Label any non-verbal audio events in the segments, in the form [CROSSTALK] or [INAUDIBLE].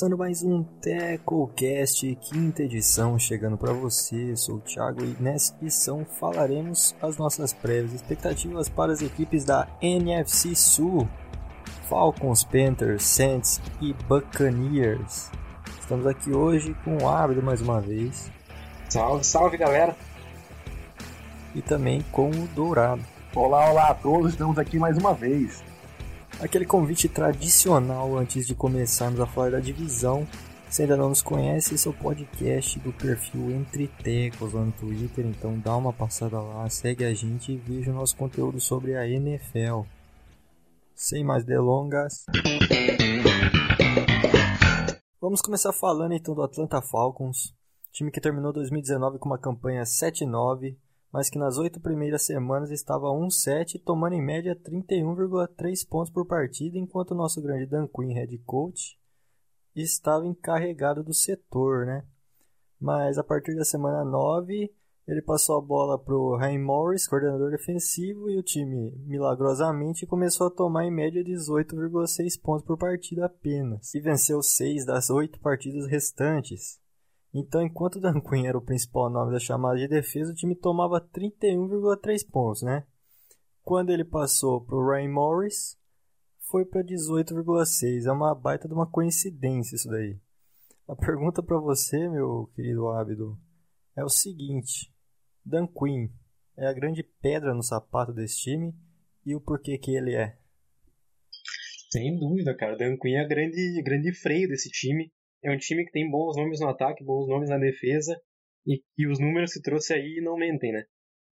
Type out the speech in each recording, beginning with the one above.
Começando mais um TecoCast, quinta edição, chegando para você. Sou o Thiago e nessa edição falaremos as nossas prévias expectativas para as equipes da NFC Sul, Falcons, Panthers, Saints e Buccaneers. Estamos aqui hoje com o Ábido mais uma vez. Salve, salve galera! E também com o Dourado. Olá, olá a todos, estamos aqui mais uma vez. Aquele convite tradicional antes de começarmos a falar da divisão. Se ainda não nos conhece, esse é o podcast do perfil Entre Tecos lá no Twitter, então dá uma passada lá, segue a gente e veja o nosso conteúdo sobre a NFL. Sem mais delongas. Vamos começar falando então do Atlanta Falcons, time que terminou 2019 com uma campanha 7-9, mas que nas oito primeiras semanas estava 1-7, tomando em média 31,3 pontos por partida, enquanto o nosso grande Dan Quinn, head coach, estava encarregado do setor, né? Mas a partir da semana 9, ele passou a bola para o Ryan Morris, coordenador defensivo, e o time, milagrosamente, começou a tomar em média 18,6 pontos por partida apenas, e venceu seis das oito partidas restantes. Então, enquanto Dan [LAUGHS] Quinn era o principal nome da chamada de defesa, o time tomava 31,3 pontos, né? Quando ele passou para o Ryan Morris, foi para 18,6. É uma baita de uma coincidência isso daí. A pergunta para você, meu querido Ábido, é o seguinte: Dan Quinn é a grande pedra no sapato desse time e o porquê que ele é? Sem dúvida, cara. Dan Quinn é a grande, grande freio desse time é um time que tem bons nomes no ataque, bons nomes na defesa, e que os números que trouxe aí não mentem, né?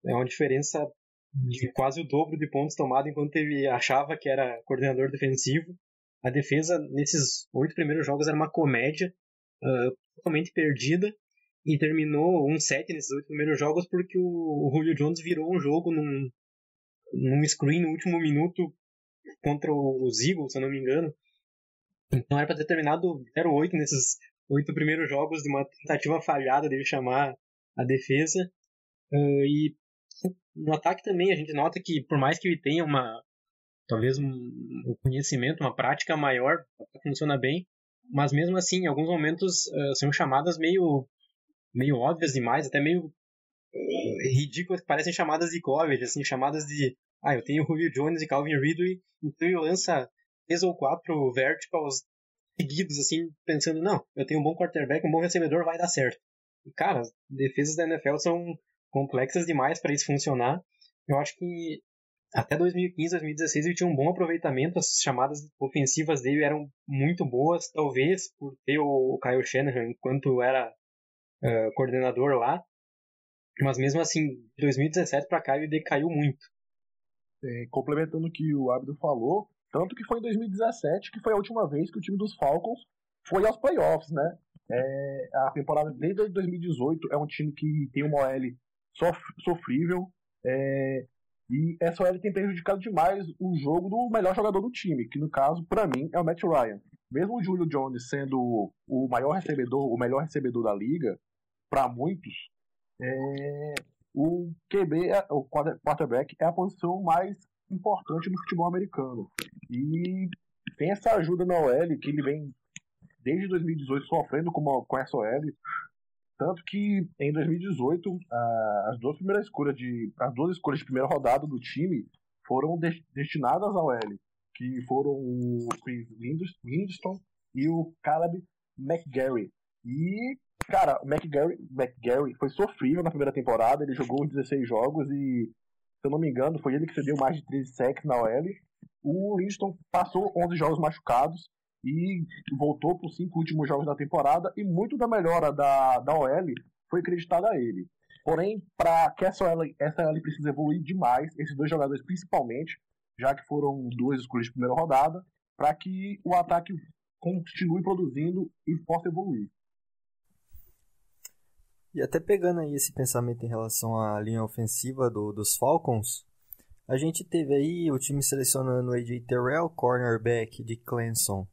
É uma diferença de quase o dobro de pontos tomados enquanto ele achava que era coordenador defensivo. A defesa, nesses oito primeiros jogos, era uma comédia, uh, totalmente perdida, e terminou um 7 nesses oito primeiros jogos porque o, o Julio Jones virou um jogo num, num screen no último minuto contra os Eagles, se eu não me engano, então era para ter terminado 0-8 nesses oito primeiros jogos de uma tentativa falhada dele chamar a defesa. Uh, e no ataque também a gente nota que por mais que ele tenha uma talvez um, conhecimento, uma prática maior, funciona bem, mas mesmo assim em alguns momentos uh, são chamadas meio meio óbvias demais, até meio uh, ridículas, que parecem chamadas de college, assim, chamadas de ah, eu tenho Julio Jones e Calvin Ridley, então ele lança três ou quatro verticals seguidos, assim, pensando, não, eu tenho um bom quarterback, um bom recebedor, vai dar certo. E, cara, defesas da NFL são complexas demais para isso funcionar. Eu acho que até 2015, 2016 ele tinha um bom aproveitamento, as chamadas ofensivas dele eram muito boas, talvez por ter o Kyle Shanahan enquanto era uh, coordenador lá, mas mesmo assim, de 2017 para cá ele decaiu muito. É, complementando o que o Abdo falou, tanto que foi em 2017 que foi a última vez que o time dos Falcons foi aos playoffs, né? É, a temporada desde 2018 é um time que tem uma OL sof sofrível. É, e essa OL tem prejudicado demais o jogo do melhor jogador do time, que no caso, para mim, é o Matt Ryan. Mesmo o Julio Jones sendo o maior recebedor, o melhor recebedor da liga, para muitos, é, o QB, o quarterback, é a posição mais importante no futebol americano. E tem essa ajuda na OL, que ele vem desde 2018 sofrendo com, uma, com essa OL. Tanto que em 2018, as duas primeiras escolhas de. As duas escolhas de primeira rodada do time foram de, destinadas ao L, que foram o Chris Lindstrom e o Caleb McGarry. E, cara, o McGarry, McGarry foi sofrível na primeira temporada, ele jogou 16 jogos e eu não me engano, foi ele que cedeu mais de 13 sacks na OL. O Winston passou 11 jogos machucados e voltou para os cinco últimos jogos da temporada e muito da melhora da, da OL foi acreditada a ele. Porém, para que essa OL, essa OL precisa evoluir demais, esses dois jogadores principalmente, já que foram duas escolhas de primeira rodada, para que o ataque continue produzindo e possa evoluir. E até pegando aí esse pensamento em relação à linha ofensiva do, dos Falcons, a gente teve aí o time selecionando o AJ Terrell, cornerback de Clemson,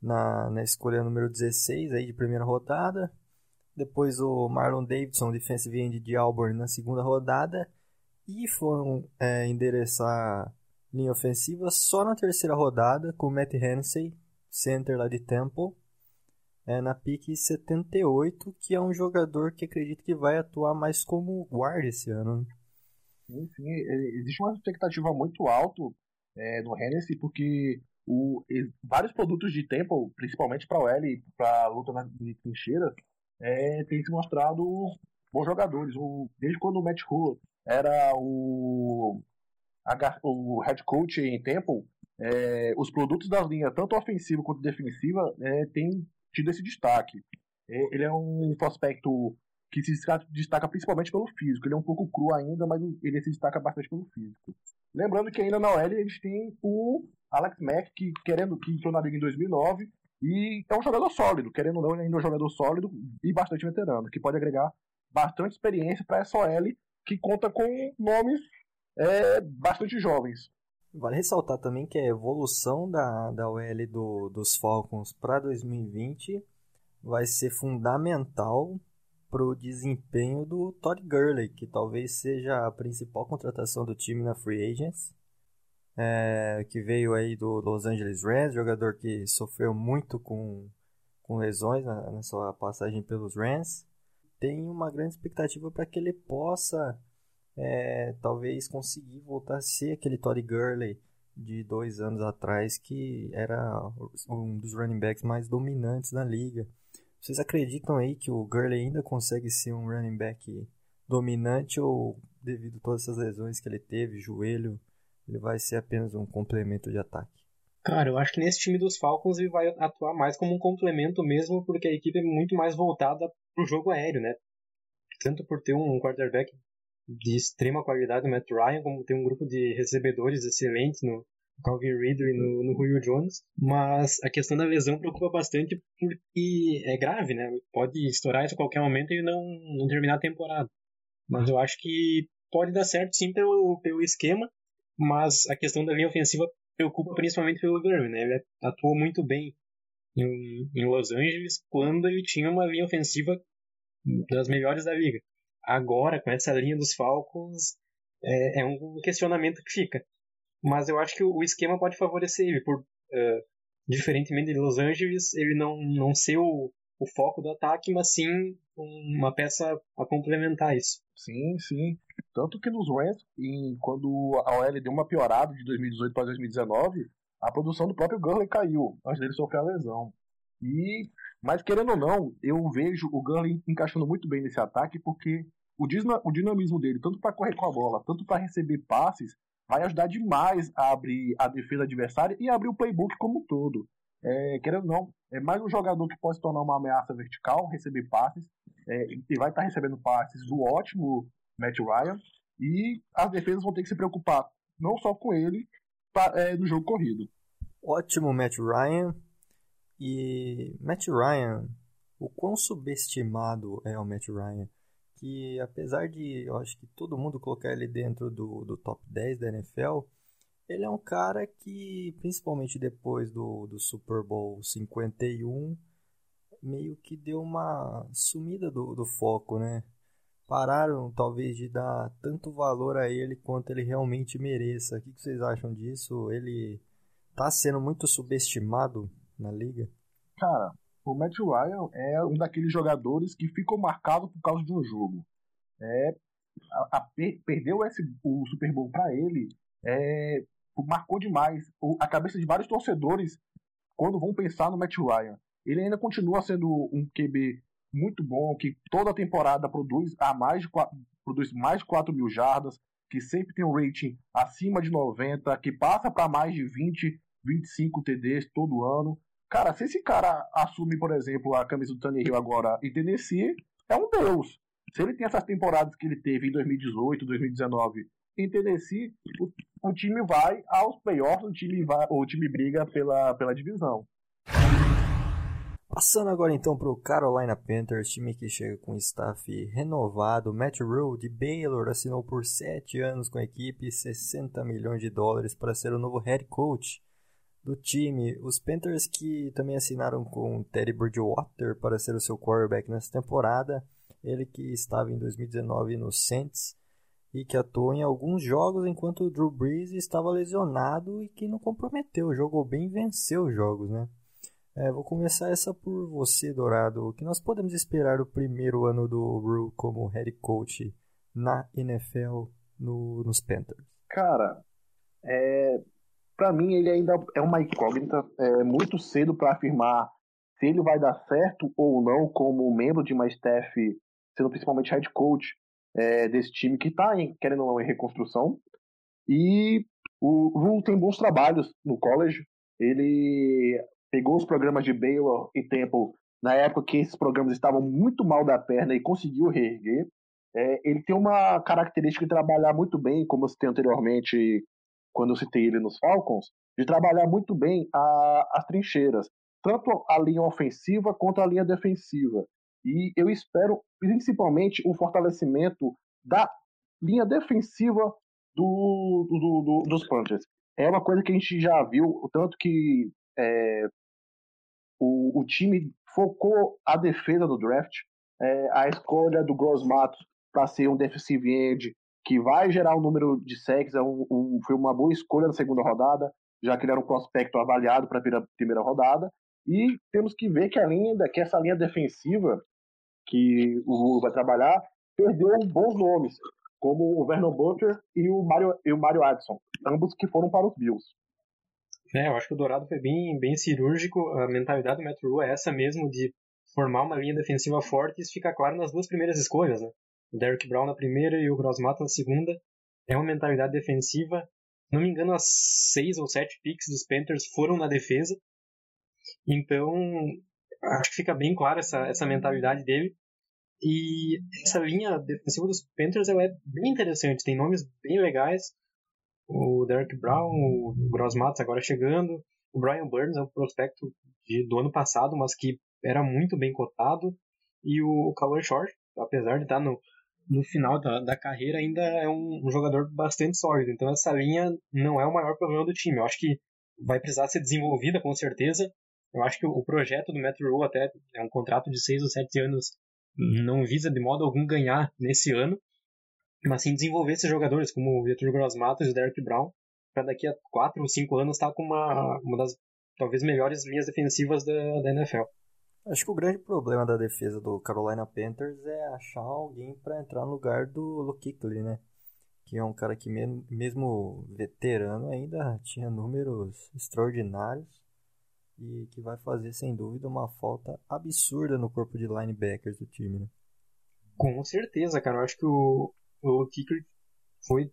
na, na escolha número 16 aí de primeira rodada. Depois o Marlon Davidson, defensive end de Auburn, na segunda rodada. E foram é, endereçar linha ofensiva só na terceira rodada com o Matt Hennessy, center lá de Temple. É, na pique 78, que é um jogador que acredito que vai atuar mais como guarda esse ano. Né? Sim, sim. Existe uma expectativa muito alta é, no Hennessy, porque o, vários produtos de Temple, principalmente para o L e para luta na trincheira, é, têm se mostrado bons jogadores. O, desde quando o Matt Hull era o, a, o head coach em Temple, é, os produtos da linha, tanto ofensiva quanto defensiva, é, têm tido esse destaque. É, ele é um prospecto que se destaca principalmente pelo físico. Ele é um pouco cru ainda, mas ele se destaca bastante pelo físico. Lembrando que ainda na OL eles têm o Alex Mack, que querendo que entrou na liga em 2009 e é um jogador sólido, querendo ou não, ainda é um jogador sólido e bastante veterano, que pode agregar bastante experiência para essa OL que conta com nomes é, bastante jovens. Vale ressaltar também que a evolução da, da OL do, dos Falcons para 2020 vai ser fundamental para o desempenho do Todd Gurley, que talvez seja a principal contratação do time na Free Agents, é, que veio aí do Los Angeles Rams, jogador que sofreu muito com, com lesões na, na sua passagem pelos Rams. Tem uma grande expectativa para que ele possa é, talvez conseguir voltar a ser aquele Todd Gurley de dois anos atrás, que era um dos running backs mais dominantes da liga. Vocês acreditam aí que o Gurley ainda consegue ser um running back dominante ou devido a todas essas lesões que ele teve, joelho, ele vai ser apenas um complemento de ataque? Cara, eu acho que nesse time dos Falcons ele vai atuar mais como um complemento mesmo, porque a equipe é muito mais voltada para o jogo aéreo, né? Tanto por ter um quarterback de extrema qualidade, o Matt Ryan, como tem um grupo de recebedores excelente no Calvin Ridley no, no Julio Jones, mas a questão da lesão preocupa bastante porque é grave, né? Pode estourar isso a qualquer momento e não, não terminar a temporada. Mas eu acho que pode dar certo sim pelo, pelo esquema, mas a questão da linha ofensiva preocupa principalmente pelo Gurley, né? Ele atuou muito bem em, em Los Angeles quando ele tinha uma linha ofensiva das melhores da liga agora, com essa linha dos Falcons, é, é um questionamento que fica. Mas eu acho que o esquema pode favorecer ele, por, uh, diferentemente de Los Angeles, ele não, não ser o, o foco do ataque, mas sim uma peça a complementar isso. Sim, sim. Tanto que nos Rams, quando a OL deu uma piorada de 2018 para 2019, a produção do próprio Gurley caiu, antes dele sofrer a lesão. E, mas querendo ou não, eu vejo o Gurley encaixando muito bem nesse ataque, porque o, o dinamismo dele, tanto para correr com a bola, tanto para receber passes, vai ajudar demais a abrir a defesa adversária e abrir o playbook como um todo. É, querendo ou não, é mais um jogador que pode se tornar uma ameaça vertical, receber passes, é, e vai estar tá recebendo passes do ótimo Matt Ryan, e as defesas vão ter que se preocupar não só com ele pra, é, no jogo corrido. Ótimo Matt Ryan, e Matt Ryan, o quão subestimado é o Matt Ryan? Que apesar de eu acho que todo mundo colocar ele dentro do, do top 10 da NFL, ele é um cara que, principalmente depois do, do Super Bowl 51, meio que deu uma sumida do, do foco, né? Pararam talvez de dar tanto valor a ele quanto ele realmente mereça. O que vocês acham disso? Ele tá sendo muito subestimado na liga? Cara, o Matt Ryan é um daqueles jogadores que ficam marcados por causa de um jogo. É, a, a, perdeu esse, o Super Bowl para ele, é, marcou demais o, a cabeça de vários torcedores quando vão pensar no Matt Ryan. Ele ainda continua sendo um QB muito bom, que toda temporada produz a mais de 4, produz mais de 4 mil jardas, que sempre tem um rating acima de 90, que passa para mais de 20, 25 TDs todo ano. Cara, se esse cara assume, por exemplo, a camisa do Tannehill agora em Tennessee, é um deus. Se ele tem essas temporadas que ele teve em 2018, 2019 em Tennessee, o, o time vai aos playoffs, o time, vai, o time briga pela, pela divisão. Passando agora então para o Carolina Panthers, time que chega com staff renovado. Matt Rule de Baylor assinou por 7 anos com a equipe 60 milhões de dólares para ser o novo head coach do time. Os Panthers que também assinaram com Teddy Bridgewater para ser o seu quarterback nessa temporada. Ele que estava em 2019 no Saints e que atuou em alguns jogos enquanto o Drew Brees estava lesionado e que não comprometeu. Jogou bem e venceu os jogos, né? É, vou começar essa por você, Dourado. O que nós podemos esperar do primeiro ano do Rule como head coach na NFL no, nos Panthers? Cara, é, para mim ele ainda é uma incógnita. É muito cedo para afirmar se ele vai dar certo ou não como membro de uma staff, sendo principalmente head coach é, desse time que está querendo ou não em reconstrução. E o Rule tem bons trabalhos no college. Ele pegou os programas de Baylor e Temple na época que esses programas estavam muito mal da perna e conseguiu reerguer. É, ele tem uma característica de trabalhar muito bem, como eu citei anteriormente quando eu citei ele nos Falcons, de trabalhar muito bem a, as trincheiras, tanto a linha ofensiva quanto a linha defensiva. E eu espero principalmente o fortalecimento da linha defensiva do, do, do, dos Panthers. É uma coisa que a gente já viu, o tanto que é, o, o time focou a defesa do draft, é, a escolha do Gross Matos para ser um defensive end que vai gerar um número de sacks, é um, um, foi uma boa escolha na segunda rodada, já que ele era um prospecto avaliado para a primeira rodada. E temos que ver que, a linha, que essa linha defensiva que o Lula vai trabalhar perdeu bons nomes, como o Vernon Butcher e o Mario, e o Mario Addison, ambos que foram para os Bills. É, eu acho que o Dourado foi bem, bem cirúrgico. A mentalidade do Rule é essa mesmo, de formar uma linha defensiva forte. Isso fica claro nas duas primeiras escolhas, né? Derrick Brown na primeira e o Grossmato na segunda. É uma mentalidade defensiva. Não me engano, as seis ou sete picks dos Panthers foram na defesa. Então, acho que fica bem clara essa, essa mentalidade dele. E essa linha defensiva dos Panthers é bem interessante, tem nomes bem legais. O Derek Brown, o Gross agora chegando. O Brian Burns é um prospecto de, do ano passado, mas que era muito bem cotado. E o Kawan Short, apesar de estar no, no final da, da carreira, ainda é um, um, jogador bastante sólido. Então essa linha não é o maior problema do time. Eu acho que vai precisar ser desenvolvida com certeza. Eu acho que o, o projeto do Matt Rule até é um contrato de 6 ou 7 anos, não visa de modo algum ganhar nesse ano mas sim desenvolver esses jogadores, como o Vitor Gross Matos e o Derek Brown, para daqui a 4 ou 5 anos estar tá com uma, uma das talvez melhores linhas defensivas da, da NFL. Acho que o grande problema da defesa do Carolina Panthers é achar alguém para entrar no lugar do Luke Kuechly, né? Que é um cara que mesmo veterano ainda tinha números extraordinários e que vai fazer sem dúvida uma falta absurda no corpo de linebackers do time, né? Com certeza, cara. Eu acho que o, o Kicker foi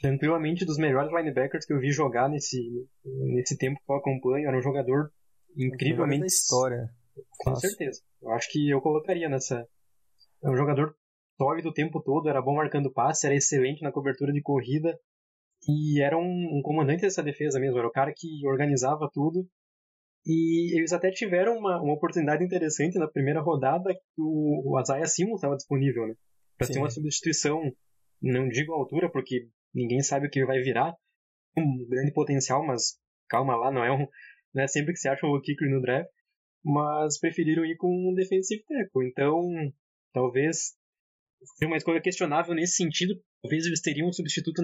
tranquilamente dos melhores linebackers que eu vi jogar nesse, nesse tempo que eu acompanho. Era um jogador incrivelmente. Da história. Com Fácil. certeza. Eu acho que eu colocaria nessa. É um jogador sólido o tempo todo, era bom marcando passe, era excelente na cobertura de corrida e era um, um comandante dessa defesa mesmo. Era o cara que organizava tudo. E eles até tiveram uma, uma oportunidade interessante na primeira rodada que o, o Isaiah Simmons estava disponível, né? para ter uma substituição, não digo altura, porque ninguém sabe o que vai virar, um grande potencial, mas calma lá, não é, um, não é sempre que se acha o kicker no draft, mas preferiram ir com um defensive tackle, então talvez seja uma escolha questionável nesse sentido, talvez eles teriam um substituto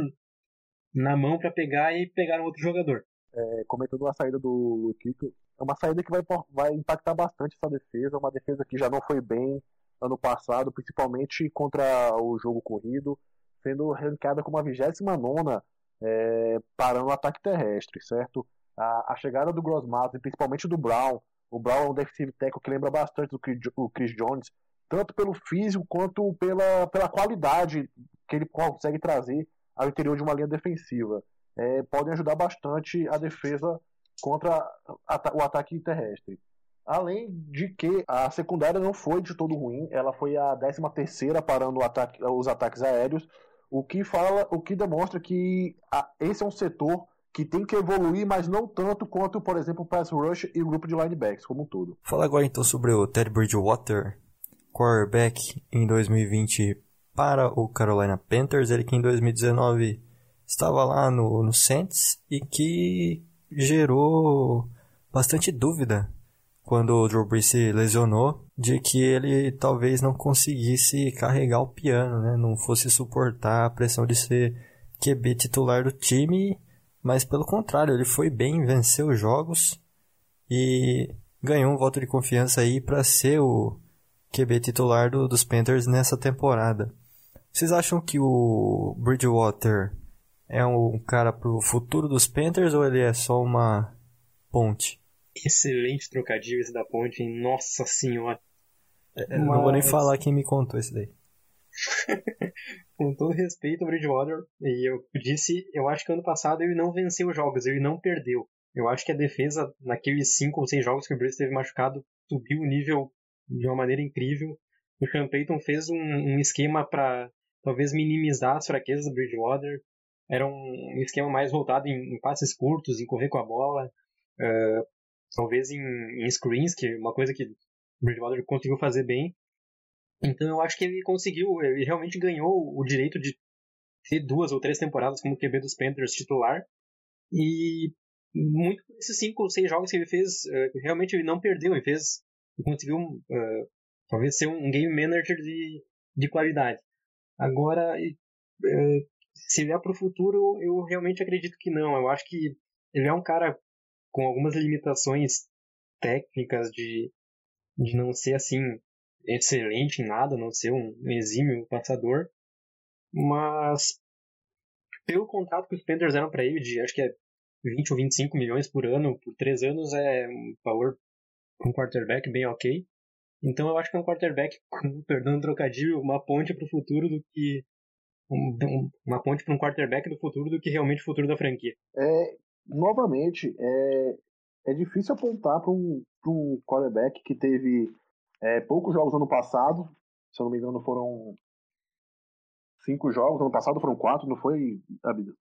na mão para pegar e pegar um outro jogador. É, comentando a saída do Kiko, é uma saída que vai, vai impactar bastante essa defesa, uma defesa que já não foi bem ano passado, principalmente contra o jogo corrido, sendo ranqueada como a 29 é, parando o ataque terrestre, certo? A, a chegada do Grossmato e principalmente do Brown, o Brown é um defensive tackle que lembra bastante do Chris, Jones, tanto pelo físico quanto pela, pela qualidade que ele consegue trazer ao interior de uma linha defensiva. É, podem ajudar bastante a defesa contra o ataque terrestre. Além de que a secundária não foi de todo ruim, ela foi a 13 terceira parando ataque, os ataques aéreos, o que fala, o que demonstra que a, esse é um setor que tem que evoluir, mas não tanto quanto, por exemplo, o pass rush e o grupo de linebacks como um todo. Fala agora então sobre o Ted Bridgewater, quarterback em 2020 para o Carolina Panthers, ele que em 2019 estava lá no, no Saints e que gerou bastante dúvida quando o Drew Brees se lesionou, de que ele talvez não conseguisse carregar o piano, né? Não fosse suportar a pressão de ser QB titular do time, mas pelo contrário, ele foi bem, venceu jogos e ganhou um voto de confiança aí para ser o QB titular do, dos Panthers nessa temporada. Vocês acham que o Bridgewater é um cara pro futuro dos Panthers ou ele é só uma ponte? Excelente trocadilho esse da ponte? Nossa senhora. É, Mas... Não vou nem falar quem me contou esse daí. [LAUGHS] Com todo respeito ao Bridgewater, e eu disse, eu acho que ano passado ele não venceu jogos, ele não perdeu. Eu acho que a defesa, naqueles 5 ou 6 jogos que o Bruce teve machucado, subiu o nível de uma maneira incrível. O Sean Payton fez um, um esquema para talvez minimizar as fraquezas do Bridgewater. Era um esquema mais voltado em, em passes curtos, em correr com a bola, uh, talvez em, em, screens, que é uma coisa que o Bridgewater conseguiu fazer bem. Então eu acho que ele conseguiu, ele realmente ganhou o direito de ter duas ou três temporadas como QB dos Panthers titular. E muito por esses cinco ou seis jogos que ele fez, uh, realmente ele não perdeu, ele fez, ele conseguiu uh, talvez ser um game manager de, de qualidade. Agora, uh, se vier para o futuro, eu realmente acredito que não. Eu acho que ele é um cara com algumas limitações técnicas de, de não ser assim excelente em nada, não ser um exímio passador, mas pelo contrato que os Panthers eram para ele, de acho que é 20 ou 25 milhões por ano, por três anos, é um valor um quarterback bem ok. Então eu acho que é um quarterback, [LAUGHS] perdão trocadilho, uma ponte para o futuro do que. Um, uma ponte para um quarterback do futuro do que realmente o futuro da franquia. É, novamente, é, é difícil apontar para um, um quarterback que teve é, poucos jogos ano passado, se eu não me engano foram cinco jogos, ano passado foram quatro, não foi, Abida?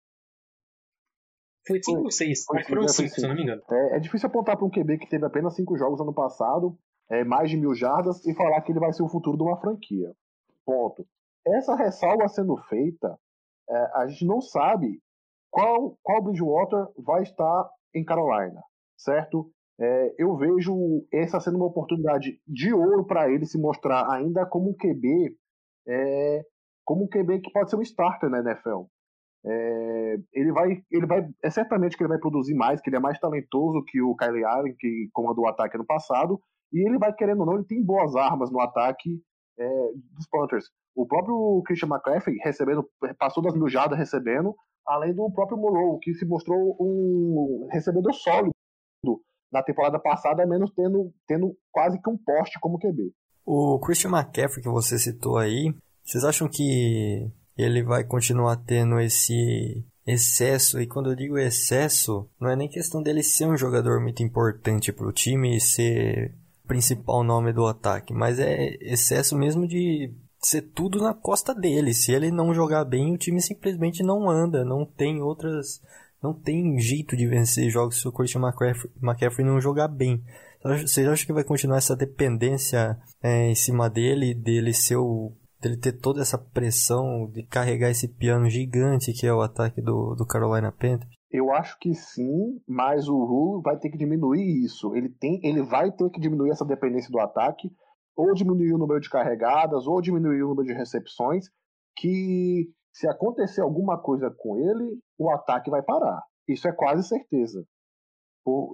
Foi cinco ou seis? Foi, foram é, cinco, cinco, se eu não me engano. É, é difícil apontar para um QB que teve apenas cinco jogos ano passado, é, mais de mil jardas, e falar que ele vai ser o futuro de uma franquia. Ponto. Essa ressalva sendo feita, é, a gente não sabe qual, qual Bridgewater vai estar em Carolina, certo? É, eu vejo essa sendo uma oportunidade de ouro para ele se mostrar ainda como um QB, é, como um QB que pode ser um starter na NFL. É, ele vai, ele vai, é certamente que ele vai produzir mais, que ele é mais talentoso que o Kylie Allen, que comandou o ataque no passado, e ele vai querendo ou não, ele tem boas armas no ataque é, dos Panthers. O próprio Christian McCaffrey recebendo, passou das mil jardas recebendo, além do próprio Morrow, que se mostrou um recebedor sólido na temporada passada, menos tendo, tendo quase que um poste como QB. O Christian McCaffrey que você citou aí, vocês acham que ele vai continuar tendo esse excesso? E quando eu digo excesso, não é nem questão dele ser um jogador muito importante para o time e ser principal nome do ataque, mas é excesso mesmo de ser tudo na costa dele. Se ele não jogar bem, o time simplesmente não anda, não tem outras não tem jeito de vencer jogos se o Christian McCaffrey, McCaffrey não jogar bem. Vocês acham que vai continuar essa dependência é, em cima dele, dele ser o, dele ter toda essa pressão de carregar esse piano gigante que é o ataque do, do Carolina Panthers? Eu acho que sim, mas o Rule vai ter que diminuir isso. Ele, tem, ele vai ter que diminuir essa dependência do ataque, ou diminuir o número de carregadas, ou diminuir o número de recepções, que se acontecer alguma coisa com ele, o ataque vai parar. Isso é quase certeza.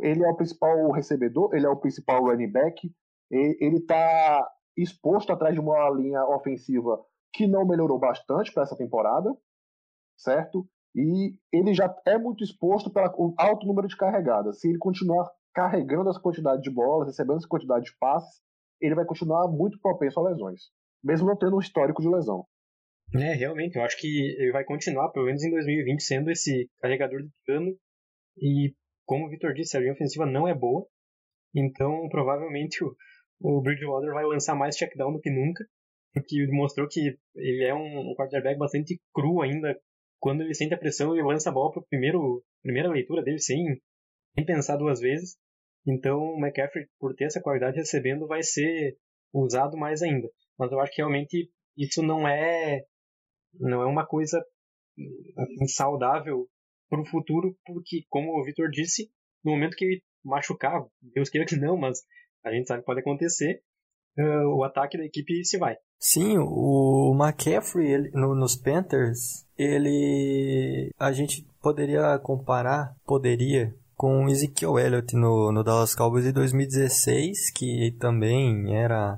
Ele é o principal recebedor, ele é o principal running back, ele está exposto atrás de uma linha ofensiva que não melhorou bastante para essa temporada, certo? E ele já é muito exposto pelo alto número de carregadas. Se ele continuar carregando essa quantidade de bolas, recebendo essa quantidade de passes, ele vai continuar muito propenso a lesões, mesmo não tendo um histórico de lesão. É, realmente, eu acho que ele vai continuar, pelo menos em 2020, sendo esse carregador de piano. E, como o Victor disse, a linha ofensiva não é boa. Então, provavelmente, o, o Bridgewater vai lançar mais checkdown do que nunca. Porque mostrou que ele é um, um quarterback bastante cru ainda. Quando ele sente a pressão, ele lança a bola para a primeira leitura dele sem, sem pensar duas vezes. Então, o McCaffrey, por ter essa qualidade recebendo, vai ser usado mais ainda. Mas eu acho que realmente isso não é não é uma coisa assim, saudável para o futuro, porque, como o Vitor disse, no momento que ele machucar, Deus queira que não, mas a gente sabe que pode acontecer, uh, o ataque da equipe se vai. Sim, o McCaffrey ele, no, nos Panthers, ele. A gente poderia comparar, poderia com Ezekiel Elliott no, no Dallas Cowboys em 2016, que também era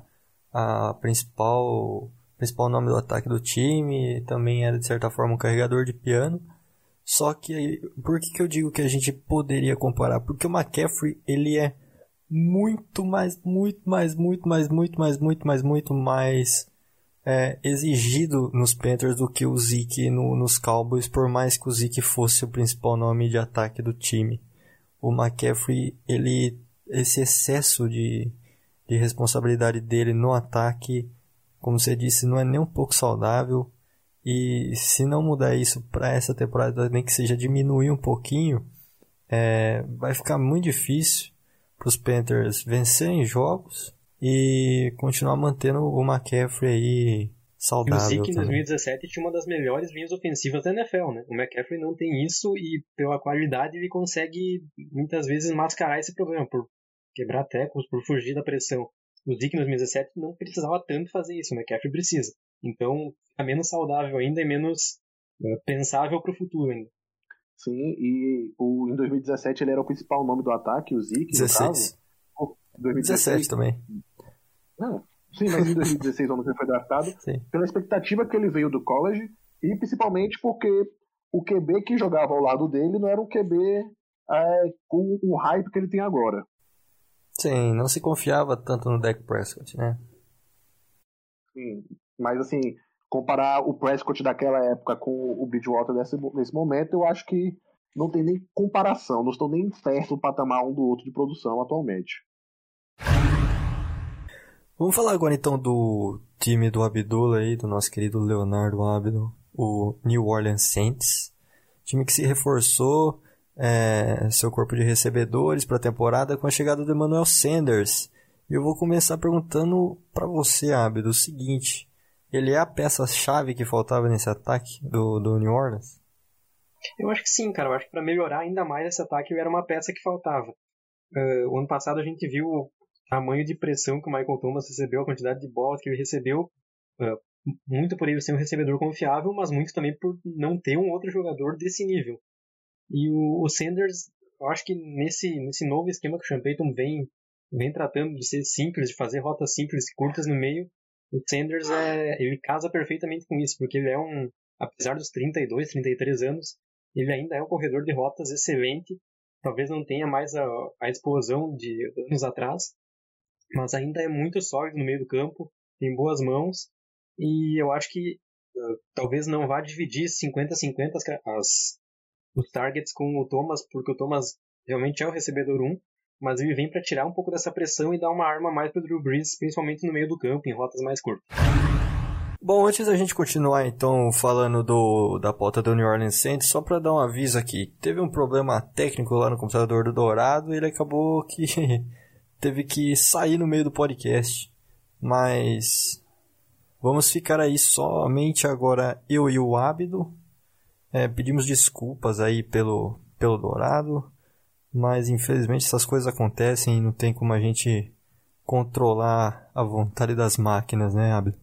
a principal principal nome do ataque do time, também era de certa forma um carregador de piano. Só que por que, que eu digo que a gente poderia comparar? Porque o McCaffrey ele é muito mais, muito mais, muito mais, muito mais, muito mais, muito mais é, exigido nos Panthers do que o Zeke no, nos Cowboys, por mais que o Zeke fosse o principal nome de ataque do time. O McCaffrey, ele, esse excesso de, de responsabilidade dele no ataque, como você disse, não é nem um pouco saudável. E se não mudar isso para essa temporada, nem que seja diminuir um pouquinho, é, vai ficar muito difícil para os Panthers vencerem jogos e continuar mantendo o McCaffrey aí saudável. E o Zeke em 2017 tinha uma das melhores linhas ofensivas da NFL, né? O McCaffrey não tem isso e pela qualidade ele consegue muitas vezes mascarar esse problema por quebrar tecos, por fugir da pressão. O Zeke em 2017 não precisava tanto fazer isso, o McCaffrey precisa. Então, é menos saudável ainda e menos uh, pensável para o futuro ainda. Sim, e o, em 2017 ele era o principal nome do ataque, o Zeke, 16. no caso. 2017 também. Não, sim, mas em 2016, [LAUGHS] quando ele foi draftado, sim. pela expectativa que ele veio do college e principalmente porque o QB que jogava ao lado dele não era um QB é, com o hype que ele tem agora. Sim, não se confiava tanto no Dak Prescott, né? Sim, mas assim, comparar o Prescott daquela época com o Bridgewater nesse, nesse momento, eu acho que não tem nem comparação, não estão nem perto do patamar um do outro de produção atualmente. Vamos falar agora então do time do Abdullah aí, do nosso querido Leonardo Abdo, o New Orleans Saints. Time que se reforçou é, seu corpo de recebedores para a temporada com a chegada do Emmanuel Sanders. E eu vou começar perguntando para você, Abdo, o seguinte: ele é a peça-chave que faltava nesse ataque do, do New Orleans? Eu acho que sim, cara. Eu acho que para melhorar ainda mais esse ataque, era uma peça que faltava. Uh, o ano passado a gente viu o tamanho de pressão que o Michael Thomas recebeu, a quantidade de bolas que ele recebeu, uh, muito por ele ser um recebedor confiável, mas muito também por não ter um outro jogador desse nível. E o, o Sanders, eu acho que nesse, nesse novo esquema que o Sean Payton vem, vem tratando de ser simples, de fazer rotas simples e curtas no meio, o Sanders é, ele casa perfeitamente com isso, porque ele é um, apesar dos 32, 33 anos, ele ainda é um corredor de rotas excelente. Talvez não tenha mais a, a explosão de anos atrás, mas ainda é muito sólido no meio do campo, tem boas mãos, e eu acho que uh, talvez não vá dividir 50-50 as, as, os targets com o Thomas, porque o Thomas realmente é o recebedor 1, mas ele vem para tirar um pouco dessa pressão e dar uma arma mais para o Drew Brees, principalmente no meio do campo, em rotas mais curtas. Bom, antes da gente continuar então falando do, da pauta do New Orleans Saints, só para dar um aviso aqui, teve um problema técnico lá no computador do Dourado e ele acabou que [LAUGHS] teve que sair no meio do podcast. Mas vamos ficar aí somente agora eu e o Ábido. É, pedimos desculpas aí pelo, pelo Dourado, mas infelizmente essas coisas acontecem e não tem como a gente controlar a vontade das máquinas, né, Ábido?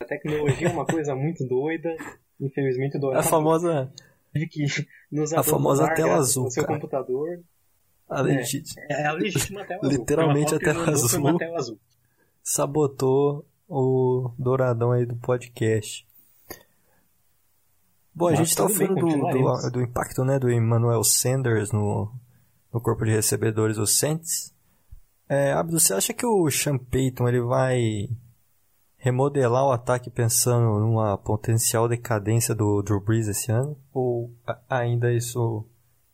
A tecnologia é uma coisa muito doida. Infelizmente o Dourado. A famosa. Que nos a famosa tela azul. No seu cara. computador. A legítima. É, é a legítima tela azul. Literalmente a tela azul, tela azul. Sabotou o Douradão aí do podcast. Bom, a gente tá falando do, do, do, impacto né, do Emmanuel Sanders no, no corpo de recebedores do Saints. É, Abdo, você acha que o Sean Payton ele vai remodelar o ataque pensando numa potencial decadência do Drew Brees esse ano? Ou ainda isso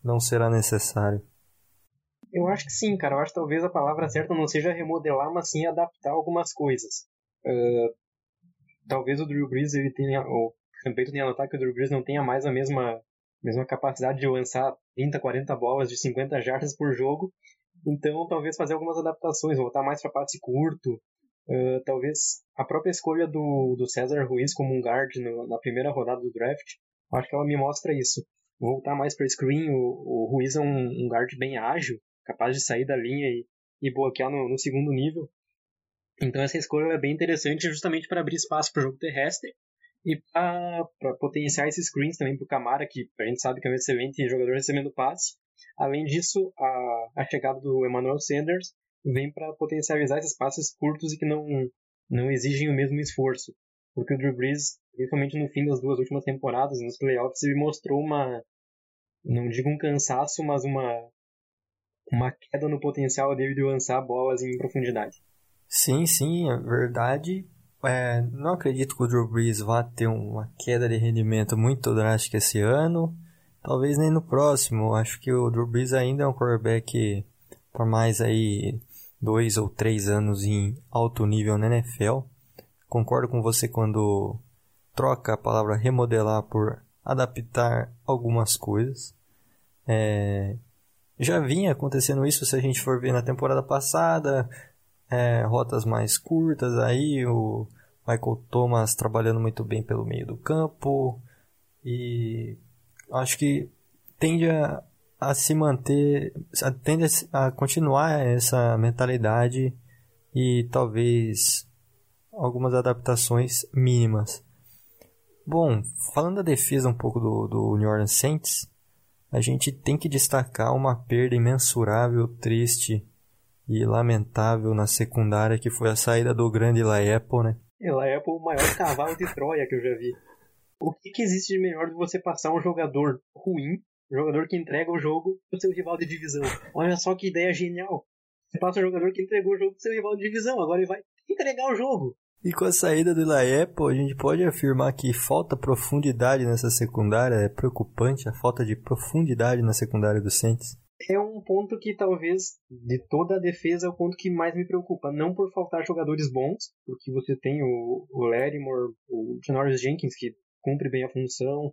não será necessário? Eu acho que sim, cara. Eu acho que talvez a palavra certa não seja remodelar, mas sim adaptar algumas coisas. Uh, talvez o Drew Brees ele tenha, o Campeito tenha notado que o Drew Brees não tenha mais a mesma, mesma capacidade de lançar 30, 40 bolas de 50 jardas por jogo. Então, talvez fazer algumas adaptações, voltar mais para passe curto, Uh, talvez a própria escolha do, do César Ruiz como um guard no, na primeira rodada do draft, acho que ela me mostra isso. Voltar mais para screen, o, o Ruiz é um, um, guard bem ágil, capaz de sair da linha e, e bloquear no, no segundo nível. Então essa escolha é bem interessante justamente para abrir espaço para o jogo terrestre e para potenciar esses screens também para o Camara, que a gente sabe que é um excelente jogador recebendo passe, Além disso, a, a chegada do Emmanuel Sanders vem para potencializar esses passes curtos e que não, não exigem o mesmo esforço. Porque o Drew Brees, principalmente no fim das duas últimas temporadas, nos playoffs, ele mostrou uma, não digo um cansaço, mas uma, uma queda no potencial dele de lançar bolas em profundidade. Sim, sim, é verdade. É, não acredito que o Drew Brees vá ter uma queda de rendimento muito drástica esse ano. Talvez nem no próximo. Acho que o Drew Brees ainda é um quarterback por mais aí dois ou três anos em alto nível na NFL. Concordo com você quando troca a palavra remodelar por adaptar algumas coisas. É, já vinha acontecendo isso se a gente for ver na temporada passada, é, rotas mais curtas aí, o Michael Thomas trabalhando muito bem pelo meio do campo e acho que tende a, a se manter, a, tende a, a continuar essa mentalidade e talvez algumas adaptações mínimas. Bom, falando da defesa um pouco do, do New Orleans Saints, a gente tem que destacar uma perda imensurável, triste e lamentável na secundária, que foi a saída do grande Laepo, né? É, Laepo o maior cavalo de Troia que eu já vi. O que, que existe de melhor que você passar um jogador ruim, um jogador que entrega o jogo pro seu rival de divisão? Olha só que ideia genial. Você passa um jogador que entregou o jogo pro seu rival de divisão, agora ele vai entregar o jogo. E com a saída do Laepo, a gente pode afirmar que falta profundidade nessa secundária. É preocupante a falta de profundidade na secundária do Saints é um ponto que talvez de toda a defesa é o ponto que mais me preocupa. Não por faltar jogadores bons, porque você tem o, o Lattimore, o Janoris Jenkins, que cumpre bem a função,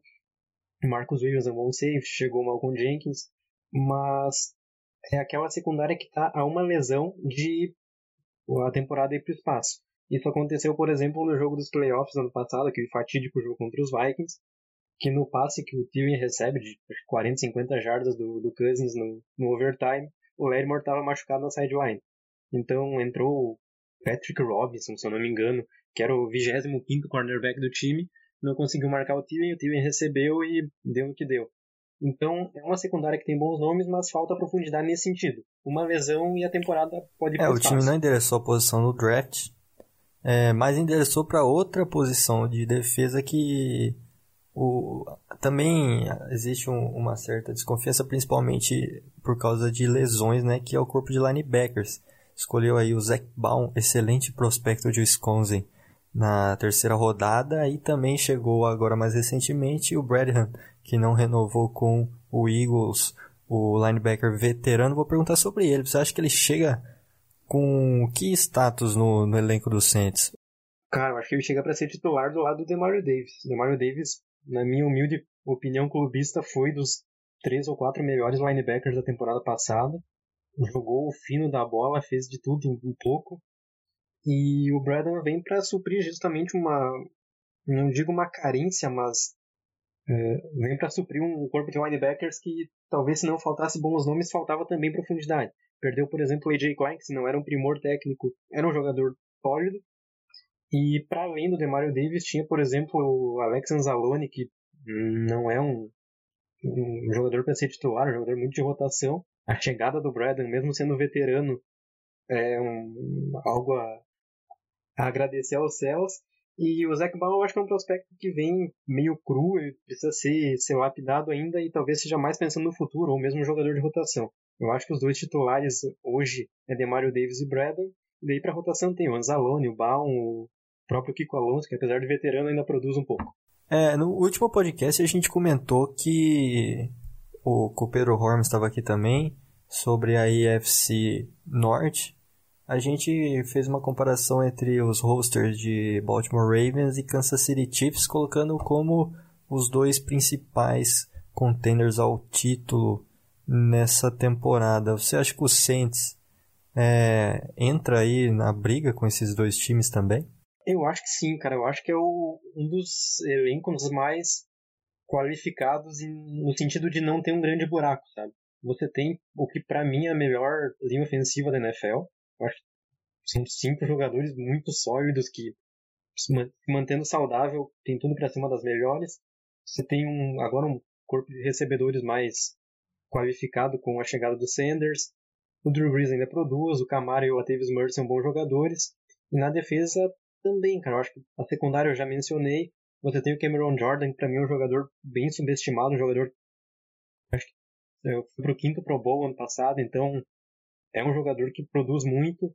o Marcus Williams é um bom safety, chegou mal com Jenkins, mas é aquela secundária que está a uma lesão de a temporada ir para o espaço. Isso aconteceu, por exemplo, no jogo dos playoffs ano passado, aquele fatídico jogo contra os Vikings, que no passe que o Tyrion recebe de 40, 50 jardas do, do Cousins no, no overtime, o Lattimore estava machucado na sideline. Então entrou o Patrick Robinson, se eu não me engano, que era o 25 cornerback do time, não conseguiu marcar o Tyrion, o Tyrion recebeu e deu o que deu. Então, é uma secundária que tem bons nomes, mas falta profundidade nesse sentido. Uma lesão e a temporada pode É, o time não endereçou a posição no draft, é, mas endereçou para outra posição de defesa que o, também existe um, uma certa desconfiança, principalmente por causa de lesões, né, que é o corpo de linebackers. Escolheu aí o Zach Baum, excelente prospecto de Wisconsin, na terceira rodada, e também chegou agora mais recentemente o Bradham, que não renovou com o Eagles, o linebacker veterano. Vou perguntar sobre ele. Você acha que ele chega com que status no, no elenco do Saints? Cara, eu acho que ele chega para ser titular do lado do Demario Davis. Demario Davis na minha humilde opinião clubista, foi dos três ou quatro melhores linebackers da temporada passada. Jogou o fino da bola, fez de tudo um pouco. E o Braden vem para suprir justamente uma, não digo uma carência, mas é, vem para suprir um corpo de linebackers que talvez se não faltasse bons nomes, faltava também profundidade. Perdeu, por exemplo, o AJ Klein, que se não era um primor técnico, era um jogador sólido, e para além do Demario Davis, tinha, por exemplo, o Alex Anzalone, que não é um, um jogador para ser titular, um jogador muito de rotação. A chegada do Braden, mesmo sendo veterano, é um, algo a, a agradecer aos céus. E o Zac Ball eu acho que é um prospecto que vem meio cru, precisa ser, ser lapidado ainda e talvez seja mais pensando no futuro, ou mesmo jogador de rotação. Eu acho que os dois titulares hoje é Demario Davis e Braden. E daí para rotação tem o Anzalone, o Baum, o próprio Kiko Alonso, que apesar de veterano ainda produz um pouco. É, no último podcast a gente comentou que o, o Pedro Horm estava aqui também sobre a IFC Norte. A gente fez uma comparação entre os rosters de Baltimore Ravens e Kansas City Chiefs, colocando como os dois principais contenders ao título nessa temporada. Você acha que o Saints é, entra aí na briga com esses dois times também? Eu acho que sim, cara. Eu acho que é o, um dos elencos mais qualificados em, no sentido de não ter um grande buraco, sabe? Você tem o que para mim é a melhor linha ofensiva da NFL. Eu acho que são cinco jogadores muito sólidos que mantendo saudável tem tudo para ser uma das melhores. Você tem um agora um corpo de recebedores mais qualificado com a chegada do Sanders. O Drew Brees ainda produz, o Camara e o Atavius Murray são bons jogadores. E na defesa também, cara. Eu acho que a secundária eu já mencionei. Você tem o Cameron Jordan, que pra mim é um jogador bem subestimado, um jogador. Acho que eu fui pro quinto Pro Bowl ano passado, então é um jogador que produz muito.